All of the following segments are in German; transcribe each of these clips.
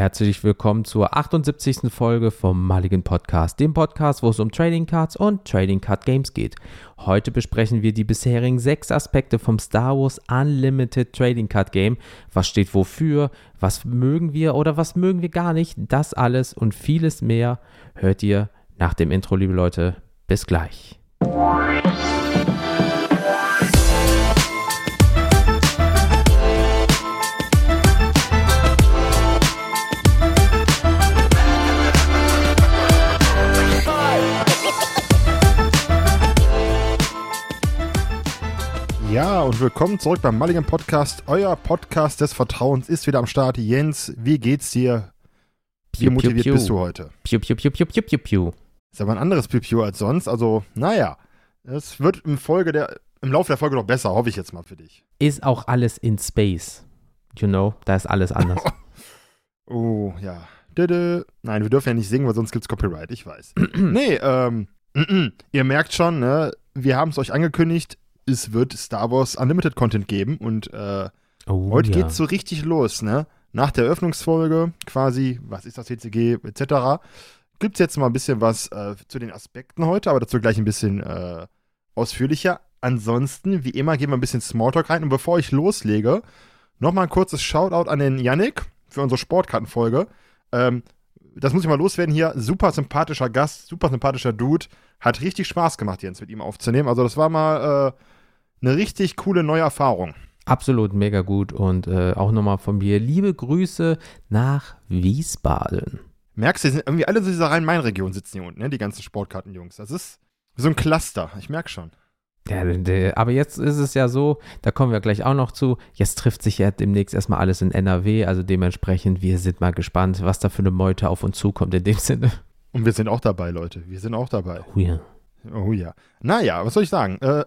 Herzlich willkommen zur 78. Folge vom Mulligan Podcast, dem Podcast, wo es um Trading Cards und Trading Card Games geht. Heute besprechen wir die bisherigen sechs Aspekte vom Star Wars Unlimited Trading Card Game. Was steht wofür? Was mögen wir oder was mögen wir gar nicht? Das alles und vieles mehr hört ihr nach dem Intro, liebe Leute. Bis gleich. Ja, und willkommen zurück beim Mulligan Podcast. Euer Podcast des Vertrauens ist wieder am Start. Jens, wie geht's dir? Wie Piu, piu, motiviert piu. bist du heute? Piu, piu, piu, piu, piu, piu, piu. Ist aber ein anderes Piu Piu als sonst. Also, naja, es wird im, Folge der, im Laufe der Folge noch besser, hoffe ich jetzt mal für dich. Ist auch alles in Space. You know, da ist alles anders. Oh, ja. Dödö. Nein, wir dürfen ja nicht singen, weil sonst gibt's Copyright, ich weiß. nee, ähm, ihr merkt schon, ne, wir haben es euch angekündigt, es wird Star Wars Unlimited Content geben und äh, Oh, Heute ja. geht's so richtig los, ne? Nach der Eröffnungsfolge quasi, was ist das TCG, etc. Gibt's jetzt mal ein bisschen was äh, zu den Aspekten heute, aber dazu gleich ein bisschen äh, ausführlicher. Ansonsten, wie immer, gehen wir ein bisschen Smalltalk rein. Und bevor ich loslege, nochmal ein kurzes Shoutout an den Yannick für unsere Sportkartenfolge. Ähm, das muss ich mal loswerden hier. Super sympathischer Gast, super sympathischer Dude. Hat richtig Spaß gemacht, Jens, mit ihm aufzunehmen. Also, das war mal äh, eine richtig coole neue Erfahrung. Absolut mega gut und äh, auch nochmal von mir liebe Grüße nach Wiesbaden. Merkst du, sind irgendwie alle in dieser Rhein-Main-Region sitzen hier unten, ne? Die ganzen Sportkartenjungs. Das ist so ein Cluster. Ich merke schon. Ja, aber jetzt ist es ja so, da kommen wir gleich auch noch zu. Jetzt trifft sich ja demnächst erstmal alles in NRW, also dementsprechend, wir sind mal gespannt, was da für eine Meute auf uns zukommt in dem Sinne. Und wir sind auch dabei, Leute. Wir sind auch dabei. Oh ja. Oh ja. Naja, was soll ich sagen? Äh,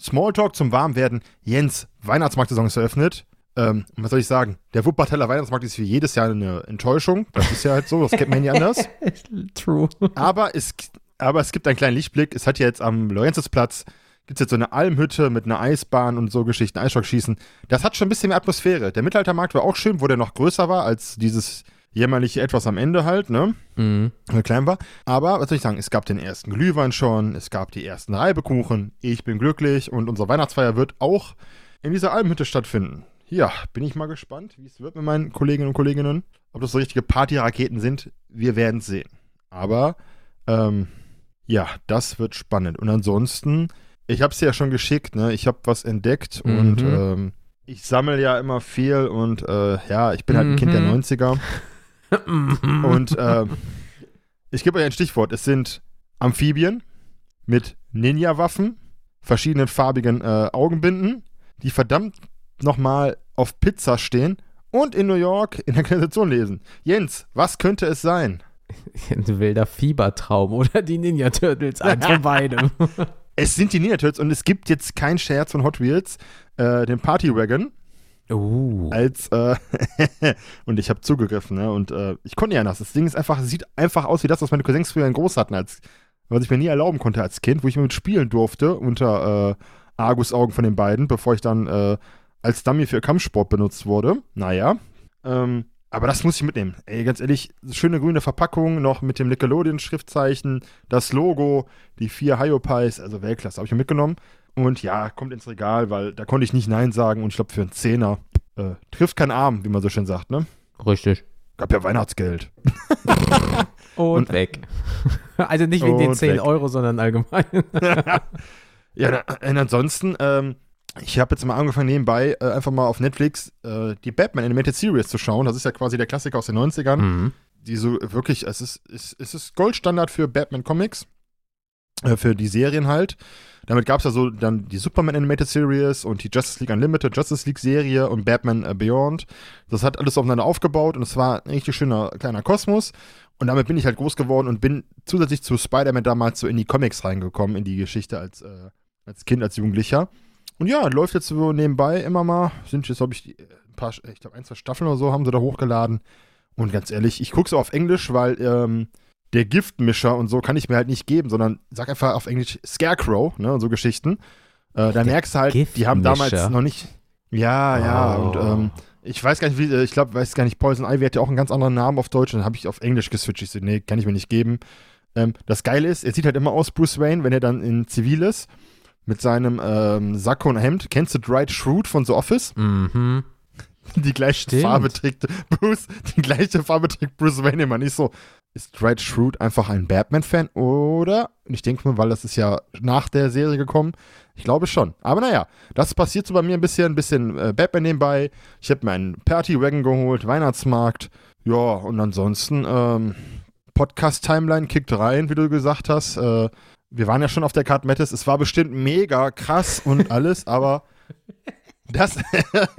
Smalltalk zum Warmwerden. Jens, Weihnachtsmarktsaison ist eröffnet. Ähm, und was soll ich sagen? Der Wuppertaler Weihnachtsmarkt ist für jedes Jahr eine Enttäuschung. Das ist ja halt so, das kennt man ja nicht anders. True. Aber es, aber es gibt einen kleinen Lichtblick. Es hat ja jetzt am Lorenzusplatz gibt es jetzt so eine Almhütte mit einer Eisbahn und so Geschichten, Eisstockschießen. Das hat schon ein bisschen mehr Atmosphäre. Der Mittelaltermarkt war auch schön, wo der noch größer war als dieses jämmerliche Etwas am Ende halt, ne? Mhm. Äh, klein war. Aber was soll ich sagen, es gab den ersten Glühwein schon, es gab die ersten Reibekuchen. Ich bin glücklich und unsere Weihnachtsfeier wird auch in dieser Almhütte stattfinden. Ja, bin ich mal gespannt, wie es wird mit meinen Kolleginnen und Kolleginnen. Ob das so richtige Partyraketen sind, wir werden es sehen. Aber ähm, ja, das wird spannend. Und ansonsten, ich habe es ja schon geschickt, ne? Ich habe was entdeckt Mhm. und ähm, ich sammle ja immer viel und äh, ja, ich bin halt ein Kind der Mhm. 90er. Und äh, ich gebe euch ein Stichwort. Es sind Amphibien mit Ninja-Waffen, verschiedenen farbigen äh, Augenbinden, die verdammt nochmal auf Pizza stehen und in New York in der Kanalisation lesen. Jens, was könnte es sein? Ein wilder Fiebertraum oder die Ninja Turtles, eins von beidem. Es sind die Ninja Turtles und es gibt jetzt keinen Scherz von Hot Wheels, äh, den Party Wagon Uh. als äh, und ich habe zugegriffen, ne? Und äh, ich konnte ja anders. Das Ding ist einfach, sieht einfach aus wie das, was meine Cousins früher in groß hatten, als was ich mir nie erlauben konnte als Kind, wo ich mit spielen durfte unter äh, Argus Augen von den beiden, bevor ich dann äh, als Dummy für Kampfsport benutzt wurde. Naja. Ähm, aber das muss ich mitnehmen. Ey, ganz ehrlich, schöne grüne Verpackung, noch mit dem Nickelodeon-Schriftzeichen, das Logo, die vier Hyopies, also Weltklasse, habe ich mir mitgenommen. Und ja, kommt ins Regal, weil da konnte ich nicht Nein sagen und ich glaube für einen Zehner äh, trifft keinen Arm, wie man so schön sagt, ne? Richtig. Gab ja Weihnachtsgeld. Und, Und- weg. Also nicht wegen den Und 10 weg. Euro, sondern allgemein. ja, na- und ansonsten, ähm, ich habe jetzt mal angefangen nebenbei äh, einfach mal auf Netflix äh, die Batman Animated Series zu schauen. Das ist ja quasi der Klassiker aus den 90ern. Mhm. die so wirklich, es ist, es, es ist Goldstandard für Batman Comics, äh, für die Serien halt. Damit gab es ja so dann die Superman Animated Series und die Justice League Unlimited Justice League Serie und Batman äh, Beyond. Das hat alles aufeinander aufgebaut und es war ein richtig schöner kleiner Kosmos. Und damit bin ich halt groß geworden und bin zusätzlich zu Spider-Man damals so in die Comics reingekommen, in die Geschichte als, äh, als Kind, als Jugendlicher. Und ja, läuft jetzt so nebenbei immer mal. Sind jetzt, glaube ich, die, äh, ein paar, ich glaube, ein, zwei Staffeln oder so haben sie da hochgeladen. Und ganz ehrlich, ich gucke es auf Englisch, weil ähm, der Giftmischer und so kann ich mir halt nicht geben, sondern sag einfach auf Englisch Scarecrow, ne, und so Geschichten. Äh, da Der merkst du halt, die haben damals noch nicht. Ja, ja, Oh. und ähm, Ich weiß gar nicht, wie, äh, ich glaube, weiß gar nicht, Poison Ivy hat ja auch einen ganz anderen Namen auf Deutsch und dann habe ich auf Englisch geswitcht. Ich so, nee, kann ich mir nicht geben. Ähm, das Geile ist, er sieht halt immer aus, Bruce Wayne, wenn er dann in Zivil ist, mit seinem ähm, Sakko und Hemd. Kennst du Dwight Schrute von The Office? Mhm. Die gleiche Stimmt. Farbe trägt Bruce, die gleiche Farbe trägt Bruce Wayne immer nicht so. Ist Dwight Schrute einfach ein Batman-Fan oder? Und ich denke mal, weil das ist ja nach der Serie gekommen. Ich glaube schon. Aber naja, das passiert so bei mir ein bisschen, ein bisschen äh, Batman nebenbei. Ich habe mir einen Party-Wagon geholt, Weihnachtsmarkt. Ja, und ansonsten, ähm, Podcast-Timeline kickt rein, wie du gesagt hast. Äh, wir waren ja schon auf der Card Metis. Es war bestimmt mega krass und alles, aber das,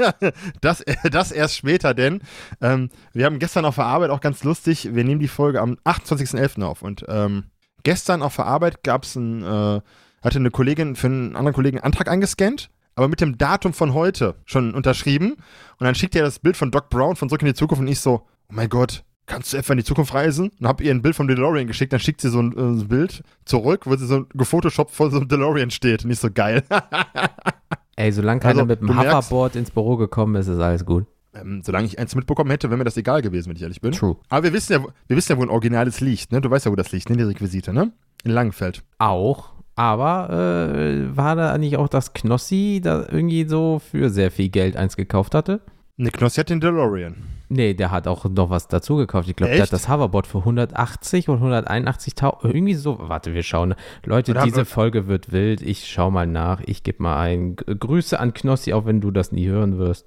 das, das erst später, denn ähm, wir haben gestern auf der Arbeit auch ganz lustig, wir nehmen die Folge am 28.11. auf und ähm, gestern auf der Arbeit gab es ein, äh, hatte eine Kollegin für einen anderen Kollegen einen Antrag eingescannt, aber mit dem Datum von heute schon unterschrieben und dann schickt er das Bild von Doc Brown von Zurück in die Zukunft und ich so, oh mein Gott, kannst du etwa in die Zukunft reisen? Und hab ihr ein Bild vom DeLorean geschickt, dann schickt sie so ein, äh, Bild zurück, wo sie so gefotoshoppt vor so einem DeLorean steht. Nicht so geil. Ey, solange keiner Also, mit dem Hoverboard ins Büro gekommen ist, ist alles gut. ähm, solange ich eins mitbekommen hätte, wäre mir das egal gewesen, wenn ich ehrlich bin. True. Aber wir wissen ja, wo- wir wissen ja, wo ein Originales liegt, ne? Du weißt ja, wo das liegt, ne? Die Requisite, ne? In Langenfeld. Auch. Aber äh, war da eigentlich auch das Knossi, da irgendwie so für sehr viel Geld eins gekauft hatte? Ne, Knossi hat den DeLorean. Nee, der hat auch noch was dazu gekauft. Ich glaube, der hat das Hoverboard für 180 oder 181.000. Irgendwie so. Warte, wir schauen. Leute, Oder diese Folge wird wild. Ich schau mal nach. Ich gebe mal ein. Grüße an Knossi, auch wenn du das nie hören wirst.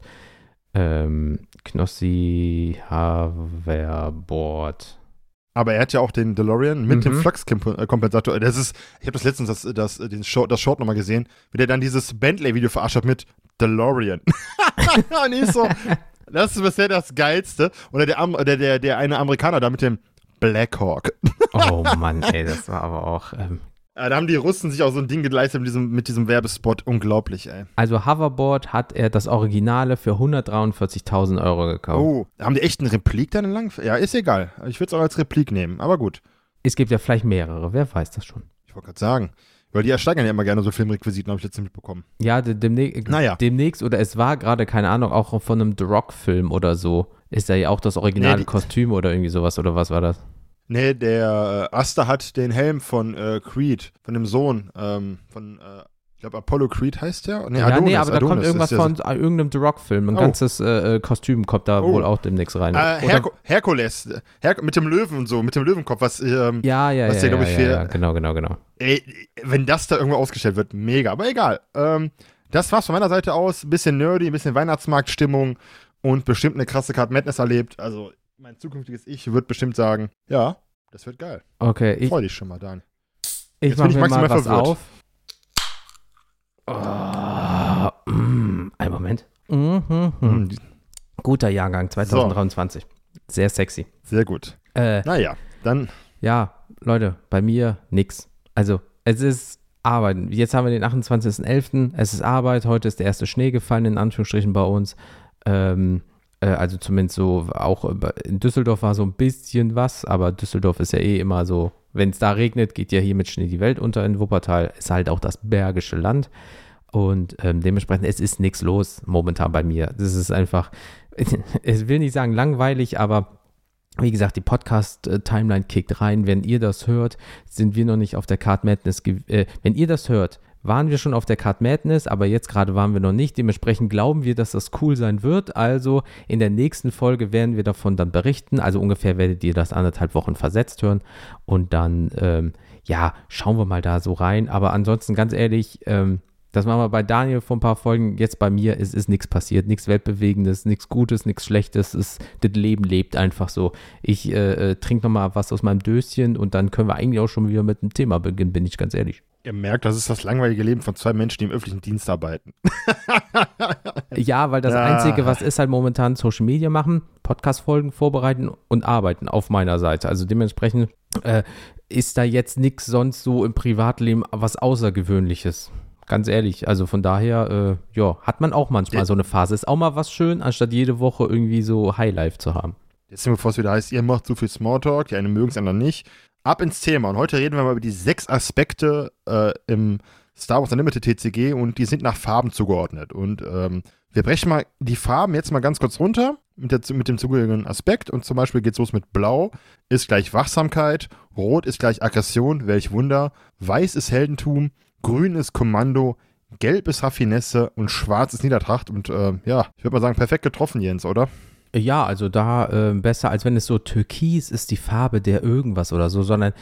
Ähm, Knossi Hoverboard. Aber er hat ja auch den DeLorean mit dem Mhm. Flux-Kompensator. Das ist, ich habe das letztens das, das, den Short, das Short nochmal gesehen, wie der dann dieses Bentley-Video verarscht hat mit DeLorean. Und ich so, das ist bisher das Geilste. Oder der, Am- der, der, der eine Amerikaner da mit dem Blackhawk. Oh Mann, ey, das war aber auch. Ähm, da haben die Russen sich auch so ein Ding geleistet mit diesem, mit diesem Werbespot. Unglaublich, ey. also, Hoverboard hat er das Originale für 143.000 Euro gekauft. Oh, haben die echt eine Replik dann in Langfeld? Ja, ist egal. Ich würde es auch als Replik nehmen, aber gut. Es gibt ja vielleicht mehrere, wer weiß das schon. Ich wollte gerade sagen. Weil die ersteigern ja immer gerne so Filmrequisiten, habe ich letztens mitbekommen. Ja, de demnächst, Naja. demnächst, oder es war gerade, keine Ahnung, auch von einem The Rock-Film oder so. Ist da ja auch das originale Nee, die- Kostüm oder irgendwie sowas, oder was war das? Nee, der äh, Asta hat den Helm von äh, Creed, von dem Sohn, ähm, von, äh, ich glaube Apollo Creed heißt der? Nee, ja, nee, aber da kommt Adonis irgendwas ist der von äh, irgendeinem The Rock-Film. Ein Oh. ganzes äh, äh, Kostüm kommt da Oh. wohl auch demnächst rein. Äh, Oder- Herku Herkules, Her mit dem Löwen und so, mit dem Löwenkopf, was, ähm, ja, ja, was ja, der, ja, ich, ja, für- ja, genau, genau, genau. ey, wenn das da irgendwo ausgestellt wird, mega, aber egal. Ähm, das war's von meiner Seite aus, ein bisschen nerdy, ein bisschen Weihnachtsmarktstimmung und bestimmt eine krasse Card Madness erlebt, also mein zukünftiges Ich wird bestimmt sagen, ja, das wird geil. Okay, ich, Freu dich schon mal, Dan. ich Jetzt mach bin ich mir mal was verwirrt. auf. Oh, mm, einen Moment. Mhm. Hm, Guter Jahrgang 2023. Sehr sexy. Sehr gut. Äh, Naja, dann Ja, Leute, bei mir nix. Also, es ist Arbeit. Jetzt haben wir den 28.11. Es ist Arbeit. Heute ist der erste Schnee gefallen, in Anführungsstrichen bei uns. Ähm, äh, also zumindest so, auch in Düsseldorf war so ein bisschen was, aber Düsseldorf ist ja eh immer so, wenn es da regnet, geht ja hier mit Schnee die Welt unter in Wuppertal. Ist halt auch das bergische Land. Und ähm, dementsprechend, es ist nichts los momentan bei mir. Das ist einfach, ich will nicht sagen langweilig, aber wie gesagt, die Podcast-Timeline kickt rein. Wenn ihr das hört, sind wir noch nicht auf der Card Madness. Äh, wenn ihr das hört, waren wir schon auf der Card Madness, aber jetzt gerade waren wir noch nicht. Dementsprechend glauben wir, dass das cool sein wird. Also in der nächsten Folge werden wir davon dann berichten. Also ungefähr werdet ihr das anderthalb Wochen versetzt hören. Und dann, ähm, ja, schauen wir mal da so rein. Aber ansonsten, ganz ehrlich, ähm, das machen wir bei Daniel vor ein paar Folgen. Jetzt bei mir ist, ist nichts passiert, nichts Weltbewegendes, nichts Gutes, nichts Schlechtes. Es, das Leben lebt einfach so. Ich äh, äh, trinke nochmal was aus meinem Döschen und dann können wir eigentlich auch schon wieder mit dem Thema beginnen, bin ich ganz ehrlich. Ihr merkt, das ist das langweilige Leben von zwei Menschen, die im öffentlichen Dienst arbeiten. Ja, weil das Ja. Einzige, was ist halt momentan Social Media machen, Podcast-Folgen vorbereiten und arbeiten auf meiner Seite. Also dementsprechend äh, ist da jetzt nichts sonst so im Privatleben was Außergewöhnliches. Ganz ehrlich, also von daher, äh, ja, hat man auch manchmal Ja. so eine Phase. Ist auch mal was schön, anstatt jede Woche irgendwie so Highlife zu haben. Jetzt sind wir, bevor es wieder heißt, ihr macht zu viel Smalltalk, die einen mögen es, anderen nicht. Ab ins Thema. Und heute reden wir mal über die sechs Aspekte äh, im Star Wars Unlimited TCG und die sind nach Farben zugeordnet. Und ähm, wir brechen mal die Farben jetzt mal ganz kurz runter mit, der, mit dem zugehörigen Aspekt. Und zum Beispiel geht es los mit Blau ist gleich Wachsamkeit, Rot ist gleich Aggression, welch Wunder, Weiß ist Heldentum, Grün ist Kommando, Gelb ist Raffinesse und Schwarz ist Niedertracht. Und äh, ja, ich würde mal sagen, perfekt getroffen, Jens, oder? Ja, also da äh, besser, als wenn es so türkis ist, die Farbe der irgendwas oder so, sondern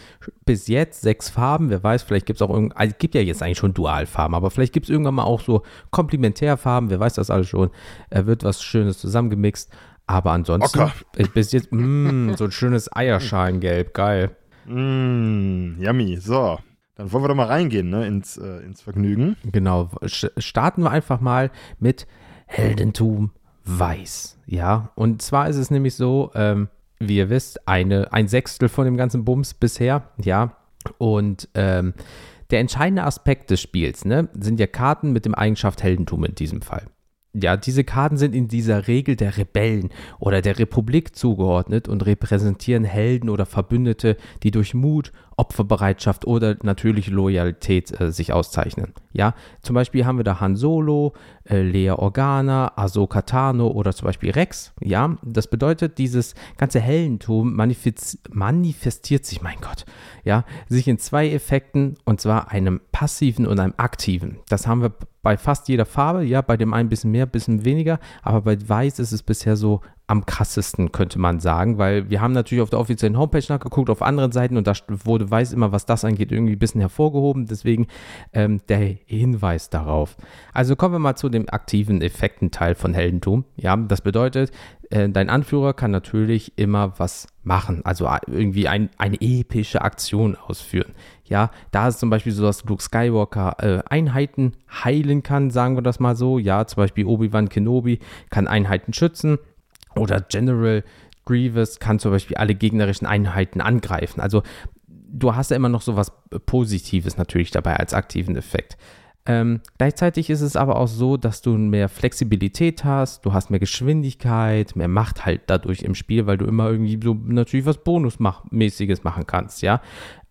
bis jetzt sechs Farben, wer weiß, vielleicht gibt es auch irgend, also gibt ja jetzt eigentlich schon Dualfarben, aber vielleicht gibt es irgendwann mal auch so Komplementärfarben, wer weiß das alles schon, er wird was Schönes zusammengemixt, aber ansonsten Ocker. bis jetzt, mh, so ein schönes Eierschalengelb, geil. Mmh, yummy. So, dann wollen wir doch mal reingehen, ne, ins, äh, ins Vergnügen. Genau, starten wir einfach mal mit Heldentum weiß. Ja, und zwar ist es nämlich so, ähm, wie ihr wisst, eine, ein Sechstel von dem ganzen Bums bisher, ja. Und ähm, der entscheidende Aspekt des Spiels ne, sind ja Karten mit dem Eigenschaft Heldentum in diesem Fall. Ja, diese Karten sind in dieser Regel der Rebellen oder der Republik zugeordnet und repräsentieren Helden oder Verbündete, die durch Mut, Opferbereitschaft oder natürliche Loyalität äh, sich auszeichnen. Ja, zum Beispiel haben wir da Han Solo, äh, Lea Organa, Ahsoka Tano oder zum Beispiel Rex. Ja, das bedeutet, dieses ganze Heldentum manifestiert sich, mein Gott, ja, sich in zwei Effekten und zwar einem passiven und einem aktiven. Das haben wir bei fast jeder Farbe, ja, bei dem einen ein bisschen mehr, bisschen weniger, aber bei Weiß ist es bisher so am krassesten, könnte man sagen, weil wir haben natürlich auf der offiziellen Homepage nachgeguckt, auf anderen Seiten und da wurde Weiß immer, was das angeht, irgendwie ein bisschen hervorgehoben, deswegen ähm, der Hinweis darauf. Also kommen wir mal zu dem aktiven Effektenteil von Heldentum. Ja, das bedeutet, äh, dein Anführer kann natürlich immer was machen, also irgendwie ein, eine epische Aktion ausführen. Ja, da ist zum Beispiel so, dass Luke Skywalker äh, Einheiten heilen kann, sagen wir das mal so. Ja, zum Beispiel Obi-Wan Kenobi kann Einheiten schützen oder General Grievous kann zum Beispiel alle gegnerischen Einheiten angreifen. Also du hast ja immer noch so was Positives natürlich dabei als aktiven Effekt. Ähm, gleichzeitig ist es aber auch so, dass du mehr Flexibilität hast, du hast mehr Geschwindigkeit, mehr Macht halt dadurch im Spiel, weil du immer irgendwie so natürlich was Bonusmäßiges machen kannst, ja.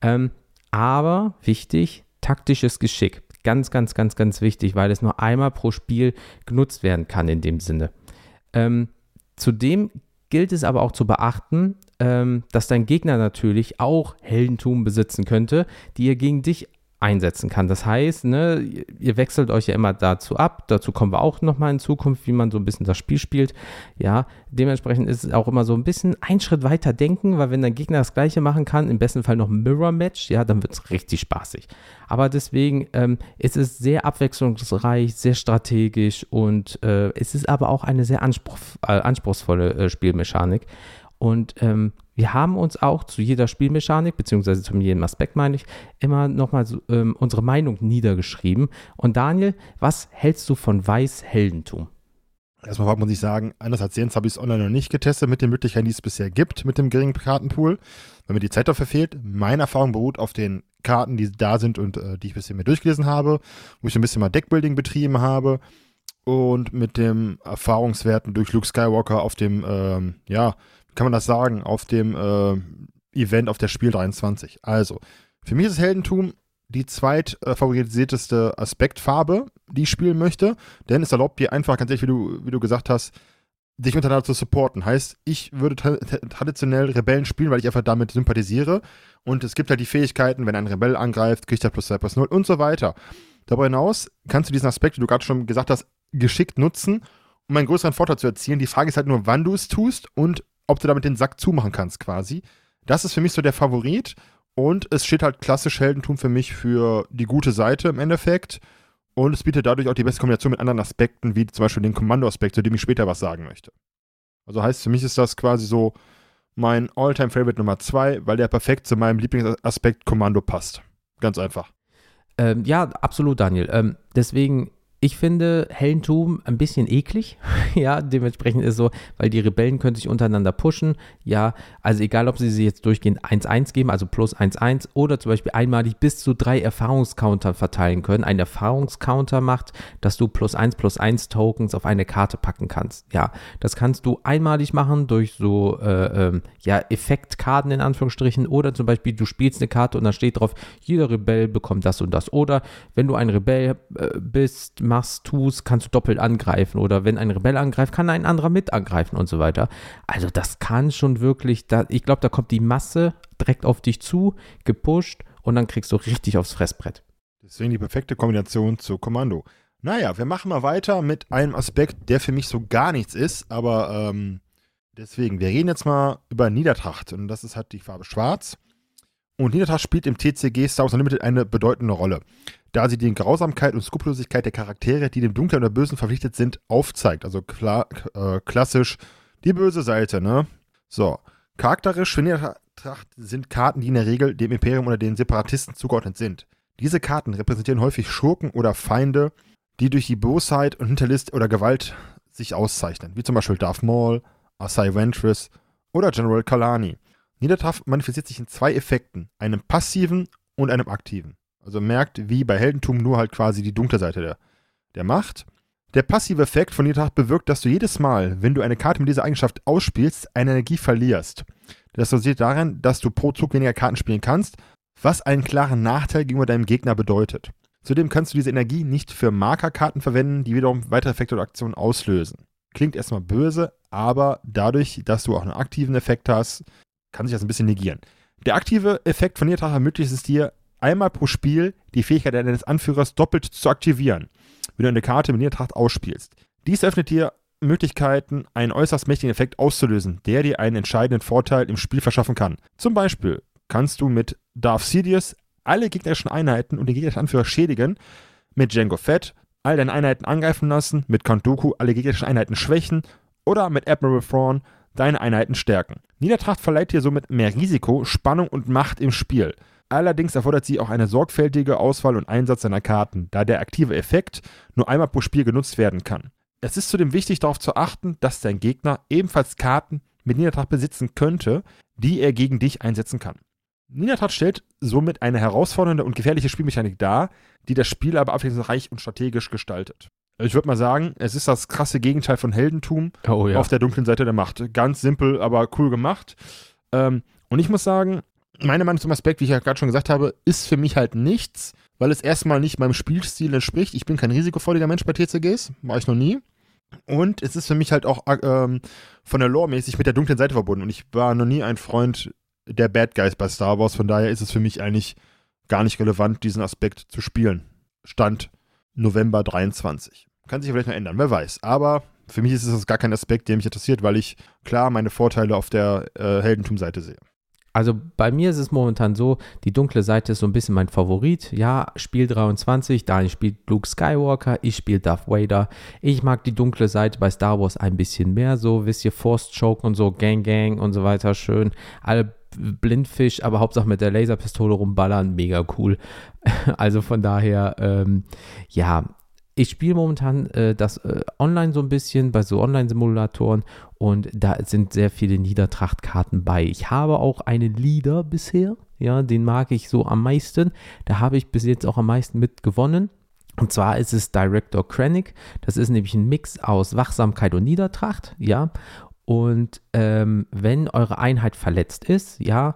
Ähm, aber wichtig, taktisches Geschick. Ganz, ganz, ganz, ganz wichtig, weil es nur einmal pro Spiel genutzt werden kann in dem Sinne. Ähm, zudem gilt es aber auch zu beachten, ähm, dass dein Gegner natürlich auch Heldentum besitzen könnte, die er gegen dich einsetzen kann. Das heißt, ne, ihr wechselt euch ja immer dazu ab. Dazu kommen wir auch nochmal in Zukunft, wie man so ein bisschen das Spiel spielt. Ja, dementsprechend ist es auch immer so ein bisschen ein Schritt weiter denken, weil wenn dein Gegner das Gleiche machen kann, im besten Fall noch ein Mirror-Match, ja, dann wird es richtig spaßig. Aber deswegen ähm, ist es sehr abwechslungsreich, sehr strategisch und äh, es ist aber auch eine sehr anspruch, äh, anspruchsvolle äh, Spielmechanik. Und ähm, wir haben uns auch zu jeder Spielmechanik, beziehungsweise zu jedem Aspekt, meine ich, immer nochmal so, ähm, unsere Meinung niedergeschrieben. Und Daniel, was hältst du von Weiß-Heldentum? Erstmal muss ich sagen, anders als Jens habe ich es online noch nicht getestet mit den Möglichkeiten, die es bisher gibt, mit dem geringen Kartenpool, weil mir die Zeit dafür fehlt. Meine Erfahrung beruht auf den Karten, die da sind und äh, die ich bisher mir durchgelesen habe, wo ich ein bisschen mal Deckbuilding betrieben habe und mit dem Erfahrungswerten durch Luke Skywalker auf dem, ähm, ja, kann man das sagen, auf dem äh, Event auf der Spiel 23. Also, für mich ist Heldentum die zweitfavorisierteste äh, Aspektfarbe, die ich spielen möchte, denn es erlaubt dir einfach, ganz ehrlich, wie du, wie du gesagt hast, dich untereinander zu supporten. Heißt, ich würde traditionell Rebellen spielen, weil ich einfach damit sympathisiere. Und es gibt halt die Fähigkeiten, wenn ein Rebell angreift, kriegt er plus 2 plus 0 und so weiter. Darüber hinaus kannst du diesen Aspekt, wie du gerade schon gesagt hast, geschickt nutzen, um einen größeren Vorteil zu erzielen. Die Frage ist halt nur, wann du es tust und ob du damit den Sack zumachen kannst quasi. Das ist für mich so der Favorit und es steht halt klassisch Heldentum für mich für die gute Seite im Endeffekt und es bietet dadurch auch die beste Kombination mit anderen Aspekten, wie zum Beispiel den Kommandoaspekt, zu dem ich später was sagen möchte. Also heißt, für mich ist das quasi so mein All-Time-Favorite Nummer zwei, weil der perfekt zu meinem Lieblingsaspekt Kommando passt. Ganz einfach. Ähm, ja, absolut, Daniel. Ähm, deswegen Ich finde Heldentum ein bisschen eklig. ja, dementsprechend ist so, weil die Rebellen können sich untereinander pushen. Ja, also egal, ob sie sie jetzt durchgehend 1-1 geben, also plus 1-1 oder zum Beispiel einmalig bis zu drei Erfahrungscounter verteilen können. Ein Erfahrungscounter macht, dass du plus 1 plus 1 Tokens auf eine Karte packen kannst. Ja, das kannst du einmalig machen durch so äh, ähm, ja, Effektkarten in Anführungsstrichen oder zum Beispiel du spielst eine Karte und da steht drauf, jeder Rebell bekommt das und das. Oder wenn du ein Rebell äh, bist, machst, tust, kannst du doppelt angreifen. Oder wenn ein Rebell angreift, kann ein anderer mit angreifen und so weiter. Also das kann schon wirklich, da, ich glaube, da kommt die Masse direkt auf dich zu, gepusht und dann kriegst du richtig aufs Fressbrett. Deswegen die perfekte Kombination zu Kommando. Naja, wir machen mal weiter mit einem Aspekt, der für mich so gar nichts ist, aber ähm, deswegen, wir reden jetzt mal über Niedertracht und das ist halt die Farbe Schwarz. Und Niedertracht spielt im TCG Star Wars Unlimited eine bedeutende Rolle da sie die Grausamkeit und Skrupellosigkeit der Charaktere, die dem Dunklen oder Bösen verpflichtet sind, aufzeigt. Also klar, äh, klassisch die böse Seite, ne? So. Charakterisch für Niedertracht sind Karten, die in der Regel dem Imperium oder den Separatisten zugeordnet sind. Diese Karten repräsentieren häufig Schurken oder Feinde, die durch die Bosheit und Hinterlist oder Gewalt sich auszeichnen, wie zum Beispiel Darth Maul, Asai Ventress oder General Kalani. Niedertracht manifestiert sich in zwei Effekten, einem passiven und einem aktiven. Also merkt, wie bei Heldentum nur halt quasi die dunkle Seite der, der Macht. Der passive Effekt von Niedertracht bewirkt, dass du jedes Mal, wenn du eine Karte mit dieser Eigenschaft ausspielst, eine Energie verlierst. Das resultiert darin, dass du pro Zug weniger Karten spielen kannst, was einen klaren Nachteil gegenüber deinem Gegner bedeutet. Zudem kannst du diese Energie nicht für Markerkarten verwenden, die wiederum weitere Effekte oder Aktionen auslösen. Klingt erstmal böse, aber dadurch, dass du auch einen aktiven Effekt hast, kann sich das ein bisschen negieren. Der aktive Effekt von Niedertracht ermöglicht es dir, einmal pro Spiel die Fähigkeit deines Anführers doppelt zu aktivieren, wenn du eine Karte mit Niedertracht ausspielst. Dies öffnet dir Möglichkeiten, einen äußerst mächtigen Effekt auszulösen, der dir einen entscheidenden Vorteil im Spiel verschaffen kann. Zum Beispiel kannst du mit Darth Sidious alle gegnerischen Einheiten und den gegnerischen Anführer schädigen, mit Django Fett all deine Einheiten angreifen lassen, mit Count alle gegnerischen Einheiten schwächen oder mit Admiral Thrawn deine Einheiten stärken. Niedertracht verleiht dir somit mehr Risiko, Spannung und Macht im Spiel. Allerdings erfordert sie auch eine sorgfältige Auswahl und Einsatz seiner Karten, da der aktive Effekt nur einmal pro Spiel genutzt werden kann. Es ist zudem wichtig darauf zu achten, dass dein Gegner ebenfalls Karten mit Niedertracht besitzen könnte, die er gegen dich einsetzen kann. Niedertracht stellt somit eine herausfordernde und gefährliche Spielmechanik dar, die das Spiel aber abwechslungsreich und strategisch gestaltet. Ich würde mal sagen, es ist das krasse Gegenteil von Heldentum oh, ja. auf der dunklen Seite der Macht. Ganz simpel, aber cool gemacht. Ähm, und ich muss sagen, meine Meinung zum Aspekt, wie ich ja gerade schon gesagt habe, ist für mich halt nichts, weil es erstmal nicht meinem Spielstil entspricht. Ich bin kein risikofreudiger Mensch bei TCGs, war ich noch nie. Und es ist für mich halt auch ähm, von der Lore mäßig mit der dunklen Seite verbunden. Und ich war noch nie ein Freund der Bad Guys bei Star Wars. Von daher ist es für mich eigentlich gar nicht relevant, diesen Aspekt zu spielen. Stand November 23. Kann sich vielleicht noch ändern, wer weiß. Aber für mich ist es gar kein Aspekt, der mich interessiert, weil ich klar meine Vorteile auf der äh, Heldentum-Seite sehe. Also bei mir ist es momentan so, die dunkle Seite ist so ein bisschen mein Favorit. Ja, Spiel 23, Daniel spielt Luke Skywalker, ich spiele Darth Vader. Ich mag die dunkle Seite bei Star Wars ein bisschen mehr, so wisst ihr, Force Choke und so, Gang Gang und so weiter, schön. Alle Blindfisch, aber Hauptsache mit der Laserpistole rumballern, mega cool. Also von daher, ähm, ja, ich spiele momentan äh, das äh, online so ein bisschen bei so Online-Simulatoren und da sind sehr viele Niedertrachtkarten bei. Ich habe auch einen Leader bisher, ja, den mag ich so am meisten. Da habe ich bis jetzt auch am meisten mit gewonnen. Und zwar ist es Director Krennic. Das ist nämlich ein Mix aus Wachsamkeit und Niedertracht, ja. Und ähm, wenn eure Einheit verletzt ist, ja,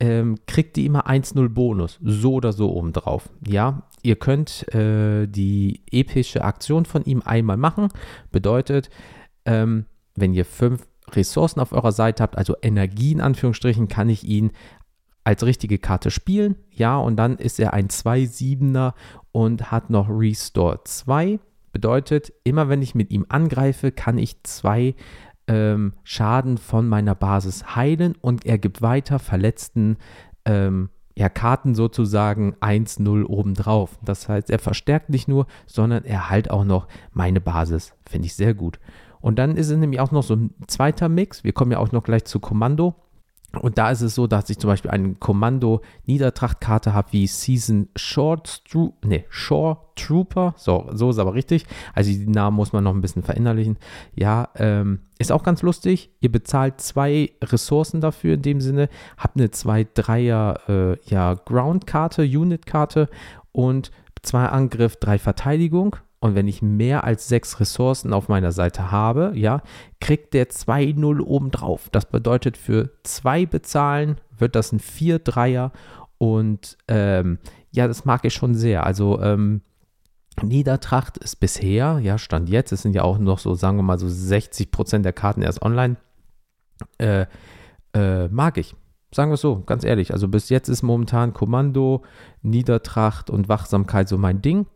ähm, kriegt die immer 1-0 Bonus. So oder so obendrauf. Ja, ihr könnt äh, die epische Aktion von ihm einmal machen. Bedeutet, ähm, wenn ihr fünf Ressourcen auf eurer Seite habt, also Energie in Anführungsstrichen, kann ich ihn als richtige Karte spielen. Ja, und dann ist er ein 2-7er und hat noch Restore 2. Bedeutet, immer wenn ich mit ihm angreife, kann ich zwei ähm, Schaden von meiner Basis heilen und er gibt weiter verletzten ähm, ja, Karten sozusagen 1-0 obendrauf. Das heißt, er verstärkt nicht nur, sondern er halt auch noch meine Basis. Finde ich sehr gut. Und dann ist es nämlich auch noch so ein zweiter Mix. Wir kommen ja auch noch gleich zu Kommando. Und da ist es so, dass ich zum Beispiel eine Kommando-Niedertrachtkarte habe wie Season Short, Tru nee, Shore Trooper. So, so ist aber richtig. Also die Namen muss man noch ein bisschen verinnerlichen. Ja, ähm, ist auch ganz lustig. Ihr bezahlt zwei Ressourcen dafür in dem Sinne. Habt eine 2-3er äh, ja, Ground-Karte, Unit-Karte und zwei Angriff, drei Verteidigung. Und wenn ich mehr als sechs Ressourcen auf meiner Seite habe, ja, kriegt der 2-0 obendrauf. Das bedeutet, für zwei bezahlen wird das ein 4-3er. Und ähm, ja, das mag ich schon sehr. Also ähm, Niedertracht ist bisher, ja, Stand jetzt, es sind ja auch noch so, sagen wir mal, so 60 Prozent der Karten erst online. Äh, äh, mag ich. Sagen wir es so, ganz ehrlich. Also bis jetzt ist momentan Kommando, Niedertracht und Wachsamkeit so mein Ding.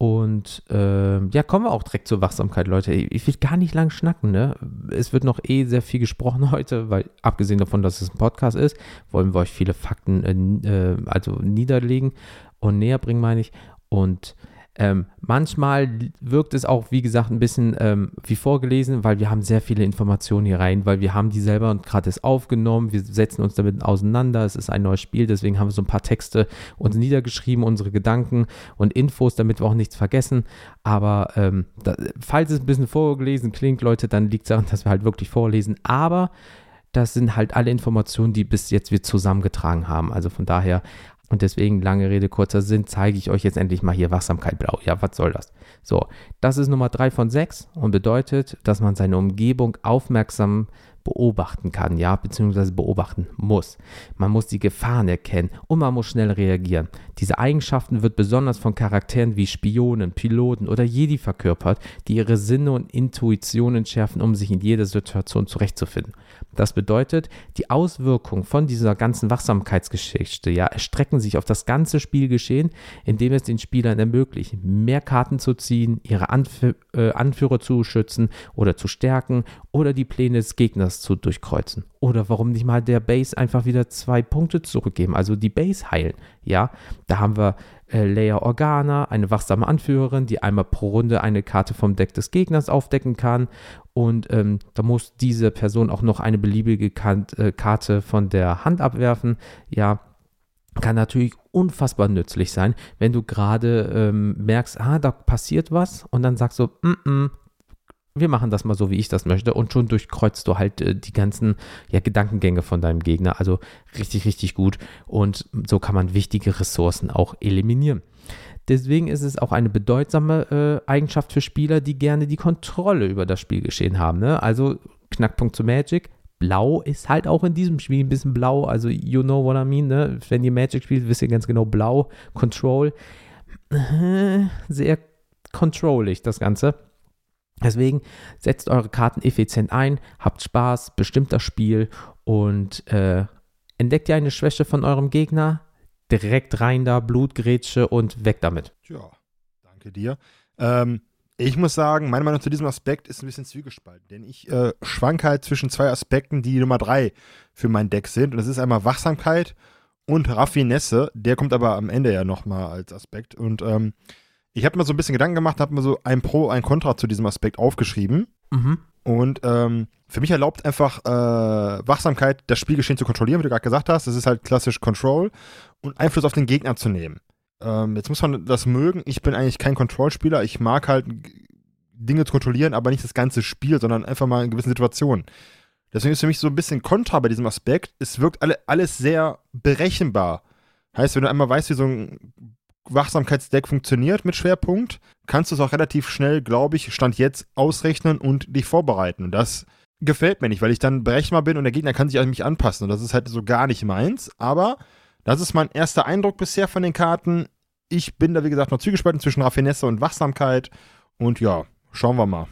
Und äh, ja, kommen wir auch direkt zur Wachsamkeit, Leute. Ich will gar nicht lang schnacken, ne? Es wird noch eh sehr viel gesprochen heute, weil abgesehen davon, dass es ein Podcast ist, wollen wir euch viele Fakten äh, also niederlegen und näher bringen, meine ich. Und ähm, manchmal wirkt es auch, wie gesagt, ein bisschen ähm, wie vorgelesen, weil wir haben sehr viele Informationen hier rein, weil wir haben die selber und gerade aufgenommen, wir setzen uns damit auseinander, es ist ein neues Spiel, deswegen haben wir so ein paar Texte uns niedergeschrieben, unsere Gedanken und Infos, damit wir auch nichts vergessen. Aber ähm, da, falls es ein bisschen vorgelesen klingt, Leute, dann liegt es daran, dass wir halt wirklich vorlesen. Aber das sind halt alle Informationen, die bis jetzt wir zusammengetragen haben. Also von daher und deswegen, lange Rede, kurzer Sinn, zeige ich euch jetzt endlich mal hier Wachsamkeit blau. Ja, was soll das? So, das ist Nummer 3 von 6 und bedeutet, dass man seine Umgebung aufmerksam beobachten kann, ja, beziehungsweise beobachten muss. Man muss die Gefahren erkennen und man muss schnell reagieren. Diese Eigenschaften wird besonders von Charakteren wie Spionen, Piloten oder Jedi verkörpert, die ihre Sinne und Intuitionen schärfen, um sich in jeder Situation zurechtzufinden. Das bedeutet, die Auswirkungen von dieser ganzen Wachsamkeitsgeschichte ja, erstrecken sich auf das ganze Spielgeschehen, indem es den Spielern ermöglicht, mehr Karten zu ziehen, ihre Anf äh, Anführer zu schützen oder zu stärken oder die Pläne des Gegners zu durchkreuzen. Oder warum nicht mal der Base einfach wieder zwei Punkte zurückgeben, also die Base heilen. Ja, da haben wir äh, Leia Organa, eine wachsame Anführerin, die einmal pro Runde eine Karte vom Deck des Gegners aufdecken kann. Und ähm, da muss diese Person auch noch eine beliebige äh, Karte von der Hand abwerfen. Ja, kann natürlich unfassbar nützlich sein, wenn du gerade ähm, merkst, ah, da passiert was und dann sagst du, mm -mm, wir machen das mal so, wie ich das möchte und schon durchkreuzt du halt äh, die ganzen ja, Gedankengänge von deinem Gegner. Also richtig, richtig gut und so kann man wichtige Ressourcen auch eliminieren. Deswegen ist es auch eine bedeutsame äh, Eigenschaft für Spieler, die gerne die Kontrolle über das Spielgeschehen haben. Ne? Also Knackpunkt zu Magic. Blau ist halt auch in diesem Spiel ein bisschen blau. Also, you know what I mean. Ne? Wenn ihr Magic spielt, wisst ihr ganz genau, blau, Control. Sehr controllig, das Ganze. Deswegen setzt eure Karten effizient ein, habt Spaß, bestimmt das Spiel und äh, entdeckt ihr eine Schwäche von eurem Gegner, direkt rein da, Blutgrätsche und weg damit. Ja, danke dir. Ähm, ich muss sagen, meine Meinung zu diesem Aspekt ist ein bisschen zwiegespalten, denn ich äh, schwanke halt zwischen zwei Aspekten, die Nummer drei für mein Deck sind. Und das ist einmal Wachsamkeit und Raffinesse. Der kommt aber am Ende ja nochmal als Aspekt. Und ähm, ich habe mir so ein bisschen Gedanken gemacht, habe mir so ein Pro, ein Contra zu diesem Aspekt aufgeschrieben. Mhm. Und ähm, für mich erlaubt einfach äh, Wachsamkeit, das Spielgeschehen zu kontrollieren, wie du gerade gesagt hast. Das ist halt klassisch Control und Einfluss auf den Gegner zu nehmen. Ähm, jetzt muss man das mögen. Ich bin eigentlich kein Control-Spieler. Ich mag halt Dinge zu kontrollieren, aber nicht das ganze Spiel, sondern einfach mal in gewissen Situationen. Deswegen ist für mich so ein bisschen Kontra bei diesem Aspekt. Es wirkt alle, alles sehr berechenbar. Heißt, wenn du einmal weißt, wie so ein Wachsamkeitsdeck funktioniert mit Schwerpunkt, kannst du es auch relativ schnell, glaube ich, Stand jetzt ausrechnen und dich vorbereiten. Und das gefällt mir nicht, weil ich dann berechenbar bin und der Gegner kann sich an mich anpassen. Und das ist halt so gar nicht meins. Aber das ist mein erster Eindruck bisher von den Karten. Ich bin da, wie gesagt, noch zugespalten zwischen Raffinesse und Wachsamkeit. Und ja, schauen wir mal.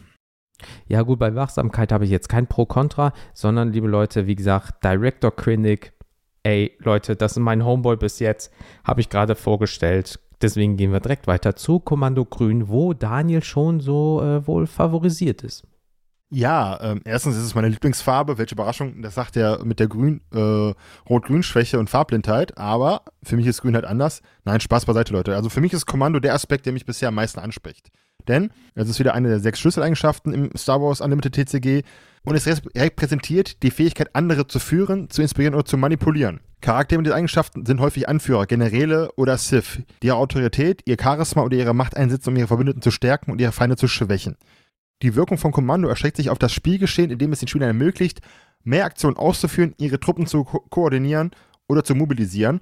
Ja, gut, bei Wachsamkeit habe ich jetzt kein Pro-Contra, sondern, liebe Leute, wie gesagt, Director Clinic. Ey, Leute, das ist mein Homeboy bis jetzt. Habe ich gerade vorgestellt. Deswegen gehen wir direkt weiter zu Kommando Grün, wo Daniel schon so äh, wohl favorisiert ist. Ja, ähm, erstens ist es meine Lieblingsfarbe. Welche Überraschung, das sagt er mit der Grün, äh, Rot-Grün-Schwäche und Farbblindheit. Aber für mich ist Grün halt anders. Nein, Spaß beiseite, Leute. Also für mich ist Kommando der Aspekt, der mich bisher am meisten anspricht. Denn es ist wieder eine der sechs Schlüsseleigenschaften im Star Wars Unlimited TCG. Und es repräsentiert die Fähigkeit, andere zu führen, zu inspirieren oder zu manipulieren. Charaktere mit diesen Eigenschaften sind häufig Anführer, Generäle oder Sith, die ihre Autorität, ihr Charisma oder ihre Macht einsetzen, um ihre Verbündeten zu stärken und ihre Feinde zu schwächen. Die Wirkung von Kommando erstreckt sich auf das Spielgeschehen, indem es den Spielern ermöglicht, mehr Aktionen auszuführen, ihre Truppen zu ko koordinieren oder zu mobilisieren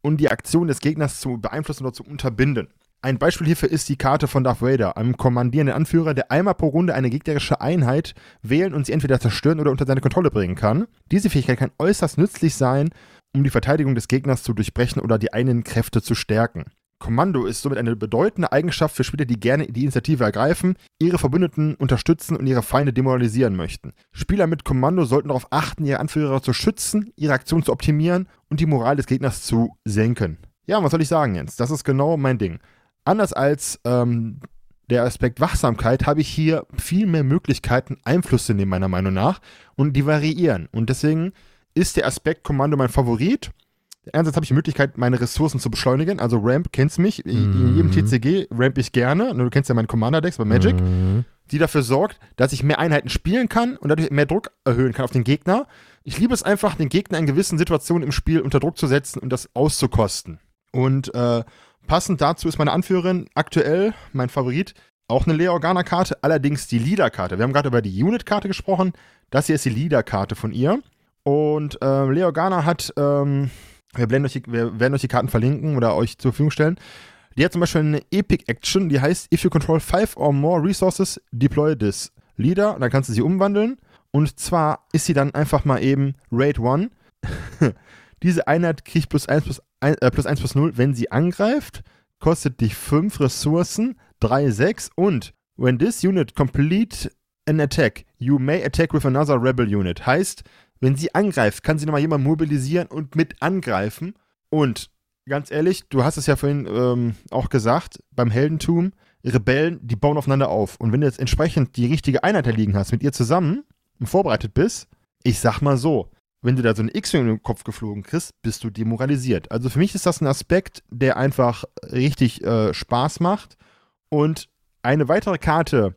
und die Aktion des Gegners zu beeinflussen oder zu unterbinden. Ein Beispiel hierfür ist die Karte von Darth Vader, einem kommandierenden Anführer, der einmal pro Runde eine gegnerische Einheit wählen und sie entweder zerstören oder unter seine Kontrolle bringen kann. Diese Fähigkeit kann äußerst nützlich sein, um die Verteidigung des Gegners zu durchbrechen oder die eigenen Kräfte zu stärken. Kommando ist somit eine bedeutende Eigenschaft für Spieler, die gerne die Initiative ergreifen, ihre Verbündeten unterstützen und ihre Feinde demoralisieren möchten. Spieler mit Kommando sollten darauf achten, ihre Anführer zu schützen, ihre Aktion zu optimieren und die Moral des Gegners zu senken. Ja, was soll ich sagen, Jens? Das ist genau mein Ding. Anders als ähm, der Aspekt Wachsamkeit habe ich hier viel mehr Möglichkeiten, Einfluss zu nehmen, meiner Meinung nach, und die variieren. Und deswegen ist der Aspekt Kommando mein Favorit. Einerseits habe ich die Möglichkeit, meine Ressourcen zu beschleunigen. Also Ramp kennst mich. Mhm. In jedem TCG ramp ich gerne. Du kennst ja meinen Commander-Decks bei Magic. Mhm. Die dafür sorgt, dass ich mehr Einheiten spielen kann und dadurch mehr Druck erhöhen kann auf den Gegner. Ich liebe es einfach, den Gegner in gewissen Situationen im Spiel unter Druck zu setzen und das auszukosten. Und äh, Passend dazu ist meine Anführerin aktuell, mein Favorit, auch eine Lea Organa-Karte, allerdings die Leader-Karte. Wir haben gerade über die Unit-Karte gesprochen. Das hier ist die Leader-Karte von ihr. Und äh, Lea Organa hat, ähm, wir, euch die, wir werden euch die Karten verlinken oder euch zur Verfügung stellen. Die hat zum Beispiel eine Epic Action, die heißt, if you control five or more resources, deploy this Leader. Und dann kannst du sie umwandeln. Und zwar ist sie dann einfach mal eben Raid 1. Diese Einheit kriegt plus 1 plus äh, plus 1 plus 0, wenn sie angreift, kostet dich 5 Ressourcen, 3, 6 und when this unit complete an attack, you may attack with another rebel unit. Heißt, wenn sie angreift, kann sie nochmal jemanden mobilisieren und mit angreifen. Und ganz ehrlich, du hast es ja vorhin ähm, auch gesagt, beim Heldentum, Rebellen, die bauen aufeinander auf. Und wenn du jetzt entsprechend die richtige Einheit da liegen hast, mit ihr zusammen und vorbereitet bist, ich sag mal so, wenn du da so eine X-Wing in den Kopf geflogen kriegst, bist du demoralisiert. Also für mich ist das ein Aspekt, der einfach richtig äh, Spaß macht. Und eine weitere Karte,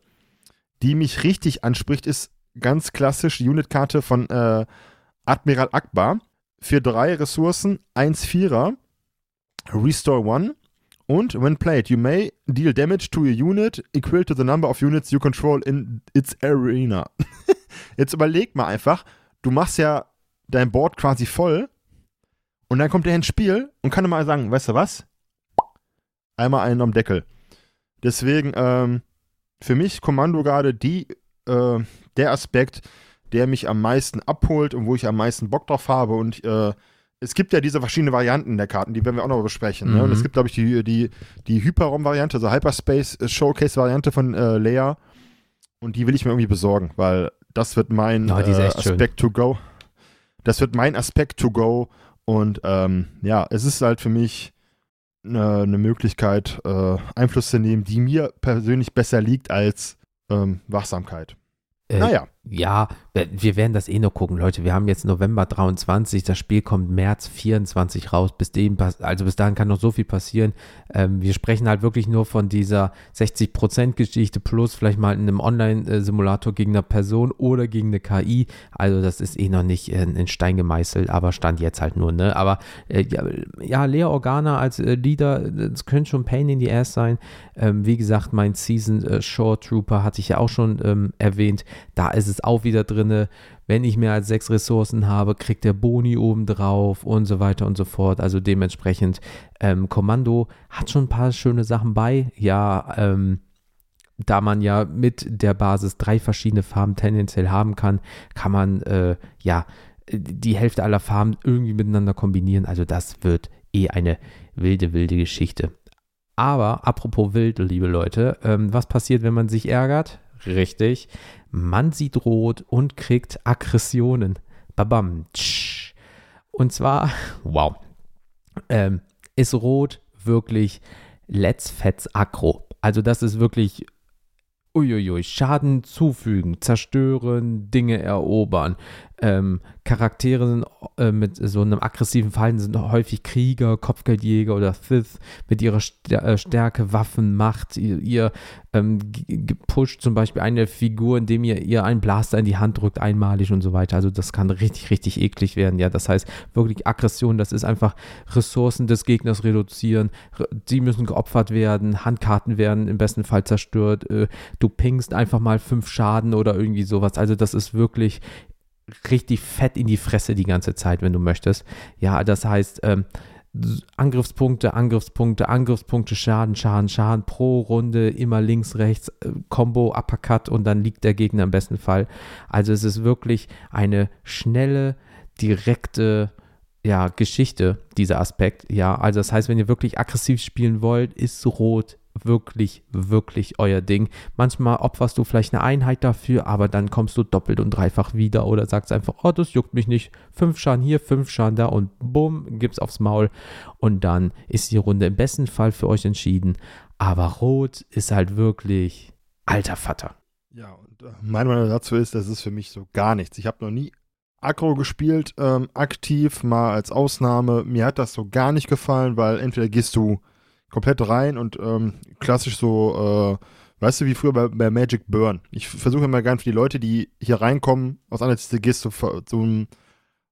die mich richtig anspricht, ist ganz klassisch die Unit-Karte von äh, Admiral Akbar. Für drei Ressourcen, 1 Vierer, Restore One. Und when played, you may deal damage to a unit equal to the number of units you control in its arena. Jetzt überleg mal einfach, du machst ja dein Board quasi voll und dann kommt er ins Spiel und kann mal sagen, weißt du was? Einmal einen am Deckel. Deswegen, ähm, für mich Kommando gerade die, äh, der Aspekt, der mich am meisten abholt und wo ich am meisten Bock drauf habe. Und äh, es gibt ja diese verschiedenen Varianten der Karten, die werden wir auch noch besprechen. Mhm. Ne? Und es mhm. gibt, glaube ich, die, die, die Hyperraum-Variante, also Hyperspace Showcase-Variante von äh, Leia. Und die will ich mir irgendwie besorgen, weil das wird mein oh, äh, Aspekt schön. to go. Das wird mein Aspekt to go. Und ähm, ja, es ist halt für mich eine, eine Möglichkeit, äh, Einfluss zu nehmen, die mir persönlich besser liegt als ähm, Wachsamkeit. Äh, naja. Ja, wir werden das eh noch gucken, Leute. Wir haben jetzt November 23, das Spiel kommt März 24 raus. Bis dem, also bis dahin kann noch so viel passieren. Ähm, wir sprechen halt wirklich nur von dieser 60% Geschichte plus vielleicht mal in einem Online-Simulator gegen eine Person oder gegen eine KI. Also das ist eh noch nicht in, in Stein gemeißelt, aber stand jetzt halt nur, ne? Aber äh, ja, ja, Lea Organa als äh, Leader, das könnte schon Pain in the Ass sein. Ähm, wie gesagt, mein Season äh, Shore Trooper hatte ich ja auch schon ähm, erwähnt. Da ist es auch wieder drin, wenn ich mehr als sechs Ressourcen habe, kriegt der Boni obendrauf und so weiter und so fort. Also dementsprechend, ähm, Kommando hat schon ein paar schöne Sachen bei. Ja, ähm, da man ja mit der Basis drei verschiedene Farben tendenziell haben kann, kann man äh, ja die Hälfte aller Farben irgendwie miteinander kombinieren. Also das wird eh eine wilde, wilde Geschichte. Aber apropos wild, liebe Leute, ähm, was passiert, wenn man sich ärgert? Richtig. Man sieht rot und kriegt Aggressionen. Babam. Tsch. Und zwar, wow, ähm, ist rot wirklich Let's Fets Aggro. Also das ist wirklich uiuiui, Schaden zufügen, zerstören, Dinge erobern, ähm, Charaktere sind, äh, mit so einem aggressiven Verhalten sind häufig Krieger, Kopfgeldjäger oder Sith mit ihrer äh, Stärke, Waffen, Macht. Ihr, ihr ähm, pusht zum Beispiel eine Figur, indem ihr ihr einen Blaster in die Hand drückt, einmalig und so weiter. Also das kann richtig, richtig eklig werden. Ja, das heißt wirklich Aggression, das ist einfach Ressourcen des Gegners reduzieren. Sie müssen geopfert werden, Handkarten werden im besten Fall zerstört. Äh, du pingst einfach mal fünf Schaden oder irgendwie sowas. Also das ist wirklich richtig fett in die Fresse die ganze Zeit, wenn du möchtest. Ja, das heißt, ähm, Angriffspunkte, Angriffspunkte, Angriffspunkte, Schaden, Schaden, Schaden pro Runde, immer links, rechts, äh, Combo, Uppercut und dann liegt der Gegner im besten Fall. Also es ist wirklich eine schnelle, direkte ja, Geschichte, dieser Aspekt. Ja, also das heißt, wenn ihr wirklich aggressiv spielen wollt, ist Rot wirklich, wirklich euer Ding. Manchmal opferst du vielleicht eine Einheit dafür, aber dann kommst du doppelt und dreifach wieder oder sagst einfach, oh, das juckt mich nicht. Fünf Schaden hier, fünf Schaden da und bumm, gibt's aufs Maul. Und dann ist die Runde im besten Fall für euch entschieden. Aber Rot ist halt wirklich alter Vater. Ja, und äh, meine Meinung dazu ist, das ist für mich so gar nichts. Ich habe noch nie Aggro gespielt, ähm, aktiv, mal als Ausnahme. Mir hat das so gar nicht gefallen, weil entweder gehst du komplett rein und ähm, klassisch so, äh, weißt du, wie früher bei, bei Magic Burn. Ich versuche immer gerne für die Leute, die hier reinkommen, aus einer Gist so, so, ein,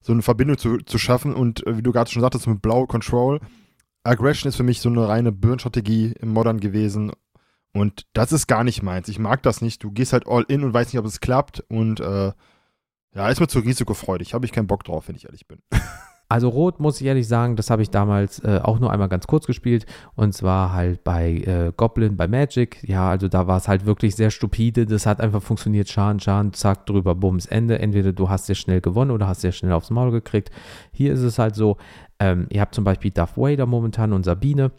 so eine Verbindung zu, zu schaffen und äh, wie du gerade schon sagtest, mit Blau Control. Aggression ist für mich so eine reine Burn-Strategie im Modern gewesen und das ist gar nicht meins. Ich mag das nicht. Du gehst halt all in und weißt nicht, ob es klappt und äh, ja, ist mir zu risikofreudig. Habe ich keinen Bock drauf, wenn ich ehrlich bin. Also Rot muss ich ehrlich sagen, das habe ich damals äh, auch nur einmal ganz kurz gespielt und zwar halt bei äh, Goblin, bei Magic. Ja, also da war es halt wirklich sehr stupide. Das hat einfach funktioniert. Schaden, Schaden, zack, drüber, bums, Ende. Entweder du hast sehr schnell gewonnen oder hast sehr schnell aufs Maul gekriegt. Hier ist es halt so, ähm, ihr habt zum Beispiel Darth Vader momentan und Sabine.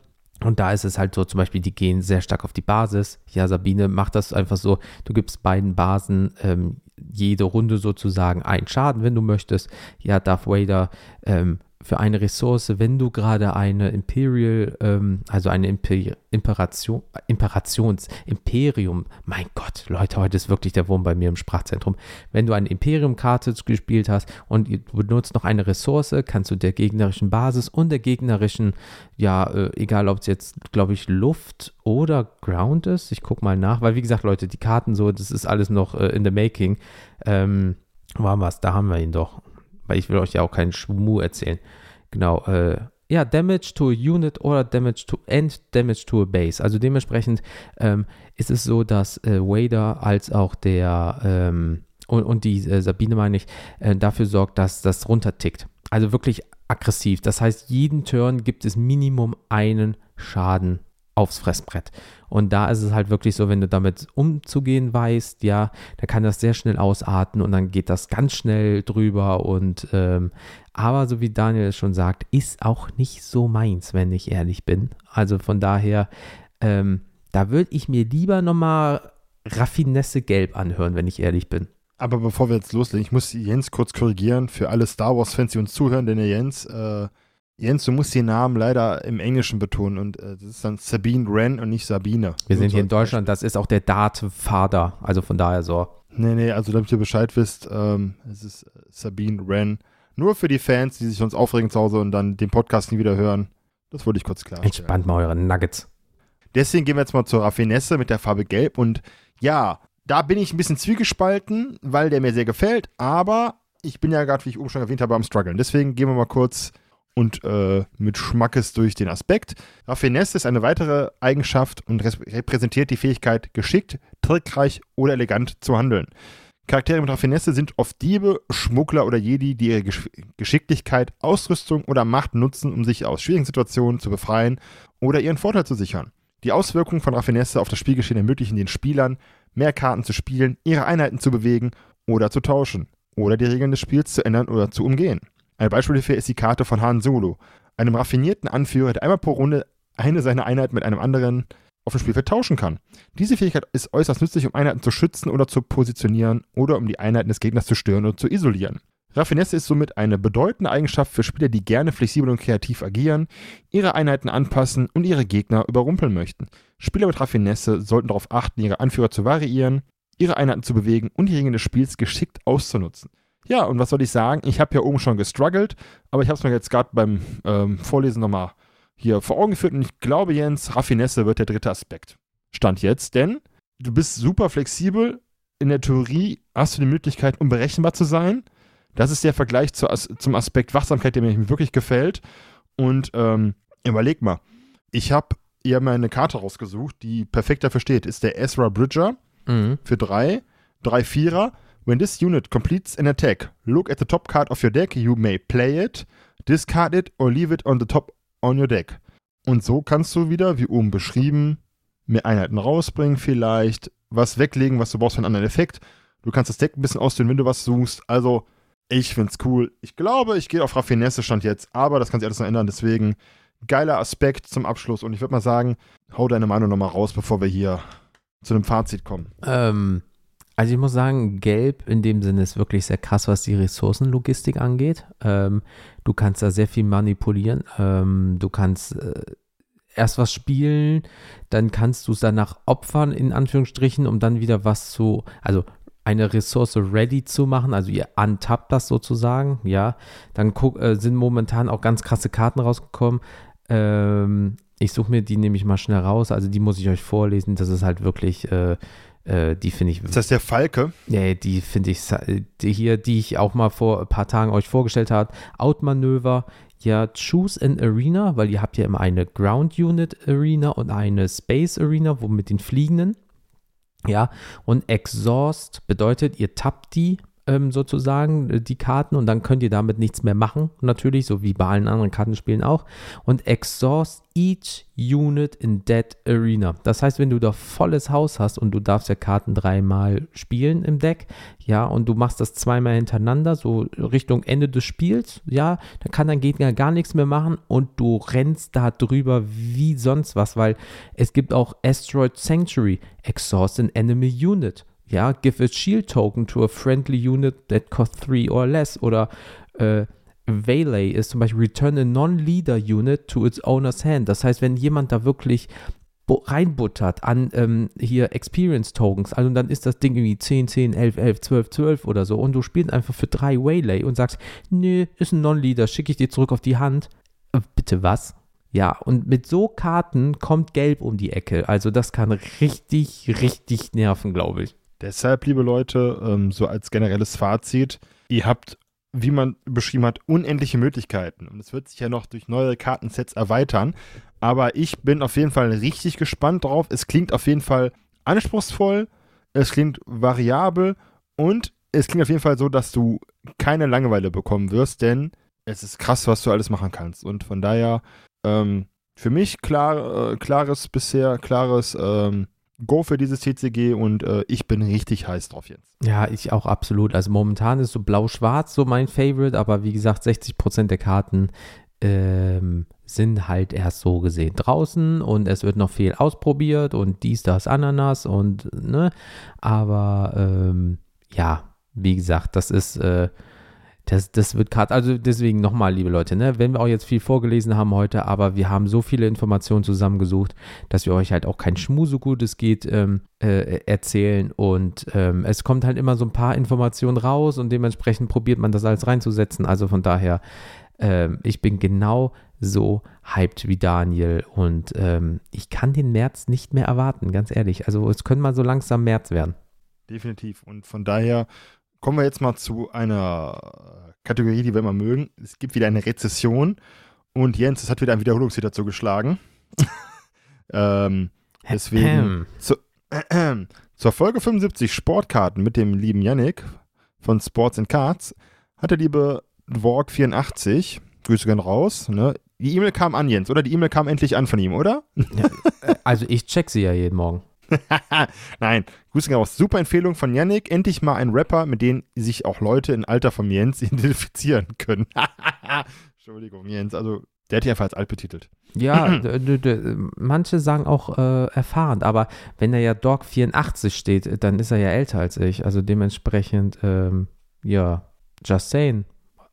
Und da ist es halt so, zum Beispiel, die gehen sehr stark auf die Basis. Ja, Sabine macht das einfach so, du gibst beiden Basen ähm, jede Runde sozusagen einen Schaden, wenn du möchtest. Ja, Darth Vader ähm, für eine Ressource, wenn du gerade eine Imperial, ähm, also eine Imper Imperation, Imperations, Imperium, mein Gott, Leute, heute ist wirklich der Wurm bei mir im Sprachzentrum. Wenn du eine Imperium-Karte gespielt hast und du benutzt noch eine Ressource, kannst du der gegnerischen Basis und der gegnerischen, ja, äh, egal ob es jetzt, glaube ich, Luft oder Ground ist, ich gucke mal nach, weil wie gesagt, Leute, die Karten so, das ist alles noch äh, in the making. Ähm, war was, da haben wir ihn doch weil ich will euch ja auch keinen Schmu erzählen. Genau, äh, ja, Damage to a Unit oder Damage to and Damage to a Base. Also dementsprechend ähm, ist es so, dass äh, Wader als auch der ähm, und, und, die äh, Sabine meine ich, äh, dafür sorgt, dass das runtertickt. Also wirklich aggressiv. Das heißt, jeden Turn gibt es Minimum einen Schaden aufs Fressbrett. Und da ist es halt wirklich so, wenn du damit umzugehen weißt, ja, da kann das sehr schnell ausarten und dann geht das ganz schnell drüber. Und ähm, aber so wie Daniel schon sagt, ist auch nicht so meins, wenn ich ehrlich bin. Also von daher, ähm, da würde ich mir lieber nochmal Raffinesse Gelb anhören, wenn ich ehrlich bin. Aber bevor wir jetzt loslegen, ich muss Jens kurz korrigieren für alle Star Wars-Fans, die uns zuhören, denn der Jens äh, Jens, du musst den Namen leider im Englischen betonen und äh, das ist dann Sabine Wren und nicht Sabine. Wir sind hier in Deutschland, das ist auch der Dart-Vater, also von daher so. Nee, nee, also damit ihr Bescheid wisst, ähm, es ist äh, Sabine Wren. Nur für die Fans, die sich sonst aufregen zu Hause und dann den Podcast nie wieder hören. Das wollte ich kurz klarstellen. Entspannt mal eure Nuggets. Deswegen gehen wir jetzt mal zur Raffinesse mit der Farbe Gelb und ja, da bin ich ein bisschen zwiegespalten, weil der mir sehr gefällt, aber ich bin ja gerade, wie ich oben schon erwähnt habe, am struggeln. Deswegen gehen wir mal kurz und äh, mit Schmackes durch den Aspekt. Raffinesse ist eine weitere Eigenschaft und repräsentiert die Fähigkeit, geschickt, trickreich oder elegant zu handeln. Charaktere mit Raffinesse sind oft Diebe, Schmuggler oder Jedi, die ihre Gesch Geschicklichkeit, Ausrüstung oder Macht nutzen, um sich aus schwierigen Situationen zu befreien oder ihren Vorteil zu sichern. Die Auswirkungen von Raffinesse auf das Spielgeschehen ermöglichen den Spielern, mehr Karten zu spielen, ihre Einheiten zu bewegen oder zu tauschen oder die Regeln des Spiels zu ändern oder zu umgehen. Ein Beispiel hierfür ist die Karte von Han Solo, einem raffinierten Anführer, der einmal pro Runde eine seiner Einheiten mit einem anderen auf dem Spielfeld tauschen kann. Diese Fähigkeit ist äußerst nützlich, um Einheiten zu schützen oder zu positionieren oder um die Einheiten des Gegners zu stören oder zu isolieren. Raffinesse ist somit eine bedeutende Eigenschaft für Spieler, die gerne flexibel und kreativ agieren, ihre Einheiten anpassen und ihre Gegner überrumpeln möchten. Spieler mit Raffinesse sollten darauf achten, ihre Anführer zu variieren, ihre Einheiten zu bewegen und die Regeln des Spiels geschickt auszunutzen. Ja, und was soll ich sagen? Ich habe ja oben schon gestruggelt, aber ich habe es mir jetzt gerade beim ähm, Vorlesen nochmal hier vor Augen geführt und ich glaube, Jens, Raffinesse wird der dritte Aspekt. Stand jetzt, denn du bist super flexibel. In der Theorie hast du die Möglichkeit, unberechenbar zu sein. Das ist der Vergleich zu, zum Aspekt Wachsamkeit, der mir wirklich gefällt. Und ähm, überleg mal, ich habe ihr mal eine Karte rausgesucht, die perfekt dafür steht. Ist der Ezra Bridger mhm. für drei, drei Vierer. When this unit completes an attack, look at the top card of your deck. You may play it, discard it or leave it on the top on your deck. Und so kannst du wieder, wie oben beschrieben, mehr Einheiten rausbringen, vielleicht was weglegen, was du brauchst für einen anderen Effekt. Du kannst das Deck ein bisschen ausdehnen, wenn du was suchst. Also, ich find's cool. Ich glaube, ich gehe auf Raffinesse Stand jetzt, aber das kann sich alles noch ändern. Deswegen geiler Aspekt zum Abschluss. Und ich würde mal sagen, hau deine Meinung nochmal raus, bevor wir hier zu einem Fazit kommen. Ähm, also ich muss sagen, Gelb in dem Sinne ist wirklich sehr krass, was die Ressourcenlogistik angeht. Ähm, du kannst da sehr viel manipulieren. Ähm, du kannst äh, erst was spielen, dann kannst du es danach opfern, in Anführungsstrichen, um dann wieder was zu, also eine Ressource ready zu machen, also ihr untappt das sozusagen, ja. Dann guck, äh, sind momentan auch ganz krasse Karten rausgekommen. Ähm, ich suche mir die nämlich mal schnell raus, also die muss ich euch vorlesen, das ist halt wirklich, äh, äh, die finde ich. Ist das der Falke? Nee, die finde ich, die hier, die ich auch mal vor ein paar Tagen euch vorgestellt habe. Outmanöver, ja, choose an Arena, weil ihr habt ja immer eine Ground Unit Arena und eine Space Arena, wo mit den Fliegenden. Ja, und Exhaust bedeutet, ihr tappt die ähm, sozusagen, äh, die Karten, und dann könnt ihr damit nichts mehr machen, natürlich, so wie bei allen anderen Kartenspielen auch. Und exhaust each unit in that arena. Das heißt, wenn du da volles Haus hast und du darfst ja Karten dreimal spielen im Deck, ja, und du machst das zweimal hintereinander, so Richtung Ende des Spiels, ja, dann kann dein Gegner gar nichts mehr machen und du rennst da drüber wie sonst was, weil es gibt auch Asteroid Sanctuary, exhaust an enemy unit. Ja, give a shield token to a friendly unit that costs 3 or less. Oder äh, Valet ist zum Beispiel return a non-leader unit to its owner's hand. Das heißt, wenn jemand da wirklich reinbuttert an ähm, hier Experience Tokens, also dann ist das Ding irgendwie 10, 10, 11, 11, 12, 12 oder so und du spielst einfach für drei Waylay und sagst, nö, ist ein Non-Leader, schicke ich dir zurück auf die Hand. Äh, bitte was? Ja, und mit so Karten kommt Gelb um die Ecke. Also das kann richtig, richtig nerven, glaube ich. Deshalb, liebe Leute, ähm, so als generelles Fazit, ihr habt, wie man beschrieben hat, unendliche Möglichkeiten. Und es wird sich ja noch durch neue Kartensets erweitern. Aber ich bin auf jeden Fall richtig gespannt drauf. Es klingt auf jeden Fall anspruchsvoll, es klingt variabel und es klingt auf jeden Fall so, dass du keine Langeweile bekommen wirst, denn es ist krass, was du alles machen kannst. Und von daher, ähm, für mich klar, äh, klares bisher, klares ähm, Go für dieses TCG und äh, ich bin richtig heiß drauf jetzt. Ja, ich auch absolut. Also momentan ist so blau-schwarz so mein Favorite, aber wie gesagt, 60% der Karten ähm, sind halt erst so gesehen draußen und es wird noch viel ausprobiert und dies, das, Ananas und ne, aber ähm, ja, wie gesagt, das ist äh, das, das wird gerade, also deswegen nochmal, liebe Leute, ne, wenn wir auch jetzt viel vorgelesen haben heute, aber wir haben so viele Informationen zusammengesucht, dass wir euch halt auch kein Schmu so gut es geht ähm, äh, erzählen und ähm, es kommt halt immer so ein paar Informationen raus und dementsprechend probiert man das alles reinzusetzen. Also von daher, ähm, ich bin genau so hyped wie Daniel und ähm, ich kann den März nicht mehr erwarten, ganz ehrlich. Also es können mal so langsam März werden. Definitiv und von daher kommen wir jetzt mal zu einer Kategorie, die wir immer mögen. Es gibt wieder eine Rezession und Jens, es hat wieder ein Wiederholungslied zugeschlagen. ähm, deswegen zu, äh, zur Folge 75 Sportkarten mit dem lieben Yannick von Sports and Cards hat der liebe Dwork84, Grüße gern raus, ne? Die E-Mail kam an, Jens, oder? Die E-Mail kam endlich an von ihm, oder? Ja, äh, also ich check sie ja jeden Morgen. Nein, Grüße raus. Super Empfehlung von Yannick. Endlich mal ein Rapper, mit dem sich auch Leute in Alter von Jens identifizieren können. Entschuldigung, Jens. Also, der hat dich einfach als alt betitelt. Ja, manche sagen auch äh, erfahren, aber wenn er ja Dog 84 steht, dann ist er ja älter als ich. Also dementsprechend, ähm, ja, just saying.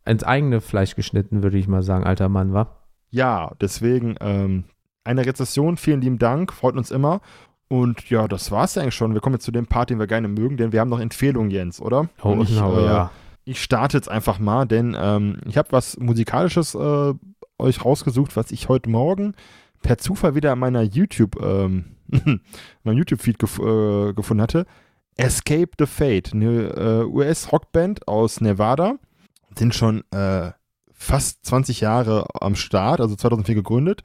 Ins eigene Fleisch geschnitten, würde ich mal sagen, alter Mann, wa? Ja, deswegen ähm, eine Rezession, vielen lieben Dank, freut uns immer. Und ja, das war's eigentlich schon. Wir kommen jetzt zu dem Part, den wir gerne mögen, denn wir haben noch Empfehlungen, Jens, oder? Oh, Und ich, genau, äh, ja. ich starte jetzt einfach mal, denn ähm, ich habe was Musikalisches äh, euch rausgesucht, was ich heute Morgen per Zufall wieder in meiner YouTube, ähm, meinem YouTube-Feed gef äh, gefunden hatte. Escape the Fate, eine äh, US-Rockband aus Nevada, sind schon äh, fast 20 Jahre am Start, also 2004 gegründet.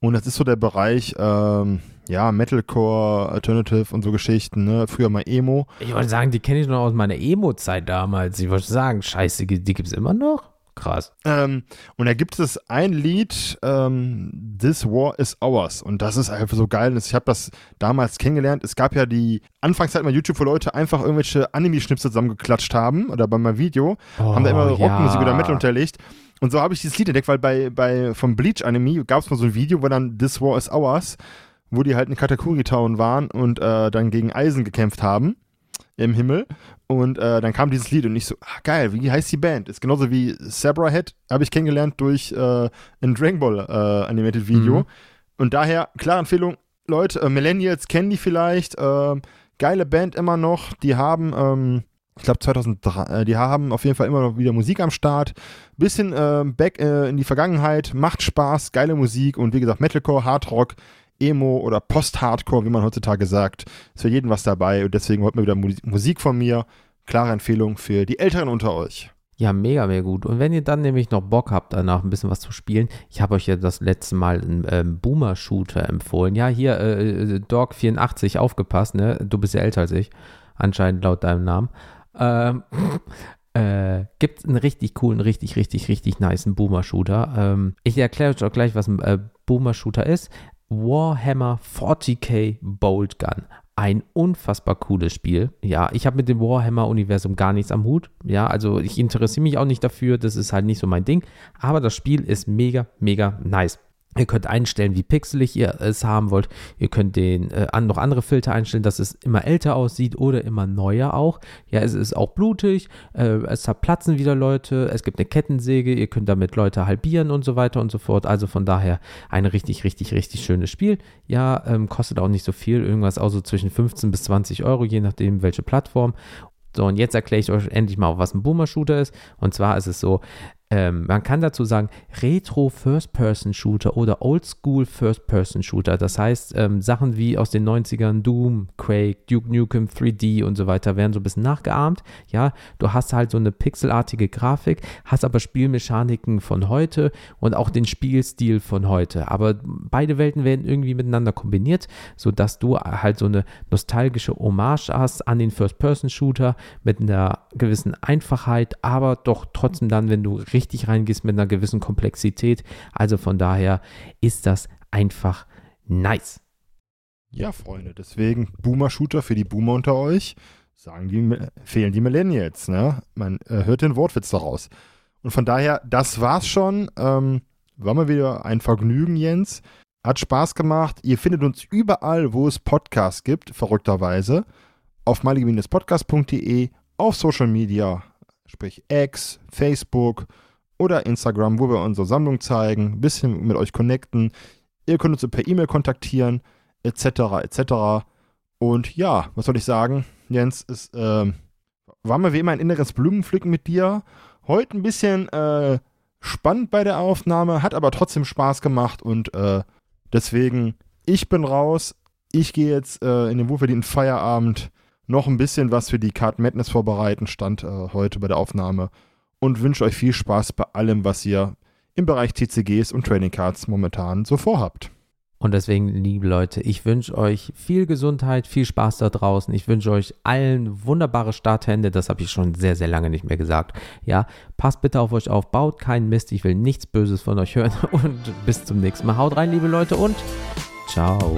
Und das ist so der Bereich, ähm, ja, Metalcore, Alternative und so Geschichten, ne? Früher mal Emo. Ich wollte sagen, die kenne ich noch aus meiner Emo-Zeit damals. Ich wollte sagen, scheiße, die gibt es immer noch? Krass. Ähm, und da gibt es ein Lied, ähm, This War is Ours. Und das ist einfach so geil. Ich habe das damals kennengelernt. Es gab ja die Anfangszeit mal YouTube, wo Leute einfach irgendwelche Anime-Schnipsel zusammengeklatscht haben oder bei meinem Video. Oh, haben da immer Rockmusik ja. oder Metal unterlegt. Und so habe ich dieses Lied entdeckt, weil bei, bei vom Bleach Anime gab es mal so ein Video, wo dann This War is Ours, wo die halt in Katakuri Town waren und äh, dann gegen Eisen gekämpft haben im Himmel. Und äh, dann kam dieses Lied und ich so, ah, geil, wie heißt die Band? Ist genauso wie Sabra Head, habe ich kennengelernt durch äh, ein Dragon Ball äh, Animated Video. Mhm. Und daher, klare Empfehlung, Leute, äh, Millennials kennen die vielleicht. Äh, geile Band immer noch. Die haben, ähm, ich glaube 2003, äh, die haben auf jeden Fall immer noch wieder Musik am Start. Bisschen äh, back äh, in die Vergangenheit, macht Spaß, geile Musik und wie gesagt, Metalcore, Hardrock Emo oder Post-Hardcore, wie man heutzutage sagt. Ist für jeden was dabei und deswegen heute mal wieder Musik von mir. Klare Empfehlung für die Älteren unter euch. Ja, mega, mega gut. Und wenn ihr dann nämlich noch Bock habt, danach ein bisschen was zu spielen, ich habe euch ja das letzte Mal einen ähm, Boomer-Shooter empfohlen. Ja, hier, äh, äh Dog84, aufgepasst, ne? Du bist ja älter als ich, anscheinend laut deinem Namen. Ähm, äh, gibt einen richtig coolen, richtig, richtig, richtig niceen Boomer-Shooter. Ähm, ich erkläre euch auch gleich, was ein äh, Boomer-Shooter ist. Warhammer 40k Bolt Gun. Ein unfassbar cooles Spiel. Ja, ich habe mit dem Warhammer-Universum gar nichts am Hut. Ja, also ich interessiere mich auch nicht dafür. Das ist halt nicht so mein Ding. Aber das Spiel ist mega, mega nice. Ihr könnt einstellen, wie pixelig ihr es haben wollt. Ihr könnt den äh, an, noch andere Filter einstellen, dass es immer älter aussieht oder immer neuer auch. Ja, es ist auch blutig, äh, es zerplatzen wieder Leute, es gibt eine Kettensäge, ihr könnt damit Leute halbieren und so weiter und so fort. Also von daher ein richtig, richtig, richtig schönes Spiel. Ja, ähm, kostet auch nicht so viel, irgendwas auch so zwischen 15 bis 20 Euro, je nachdem welche Plattform. So, und jetzt erkläre ich euch endlich mal, was ein Boomer-Shooter ist. Und zwar ist es so, ähm, man kann dazu sagen Retro First-Person-Shooter oder Oldschool First-Person-Shooter. Das heißt, ähm, Sachen wie aus den 90ern, Doom, Quake, Duke Nukem 3D und so weiter werden so ein bisschen nachgeahmt. Ja, du hast halt so eine pixelartige Grafik, hast aber Spielmechaniken von heute und auch den Spielstil von heute. Aber beide Welten werden irgendwie miteinander kombiniert, sodass du halt so eine nostalgische Hommage hast an den First-Person-Shooter mit einer gewissen Einfachheit, aber doch trotzdem dann, wenn du richtig reingehst mit einer gewissen Komplexität. Also von daher ist das einfach nice. Ja, Freunde, deswegen Boomer-Shooter für die Boomer unter euch. Sagen die, fehlen die Millennials, ne? Man äh, hört den Wortwitz daraus. Und von daher, das war's schon. Ähm, war mal wieder ein Vergnügen, Jens. Hat Spaß gemacht. Ihr findet uns überall, wo es Podcasts gibt, verrückterweise. Auf malige-podcast.de, auf Social Media, sprich X, Facebook oder Instagram, wo wir unsere Sammlung zeigen, ein bisschen mit euch connecten. Ihr könnt uns per E-Mail kontaktieren, etc., etc. Und ja, was soll ich sagen? Jens, es äh, war mal wie immer ein inneres Blumenpflücken mit dir. Heute ein bisschen äh, spannend bei der Aufnahme, hat aber trotzdem Spaß gemacht und äh, deswegen, ich bin raus. Ich gehe jetzt äh, in den wohlverdienten Feierabend noch ein bisschen was für die Card Madness vorbereiten, stand äh, heute bei der Aufnahme. Und wünsche euch viel Spaß bei allem, was ihr im Bereich TCGs und Trading Cards momentan so vorhabt. Und deswegen, liebe Leute, ich wünsche euch viel Gesundheit, viel Spaß da draußen. Ich wünsche euch allen wunderbare Starthände. Das habe ich schon sehr, sehr lange nicht mehr gesagt. Ja, passt bitte auf euch auf, baut keinen Mist. Ich will nichts Böses von euch hören. Und bis zum nächsten Mal. Haut rein, liebe Leute, und ciao.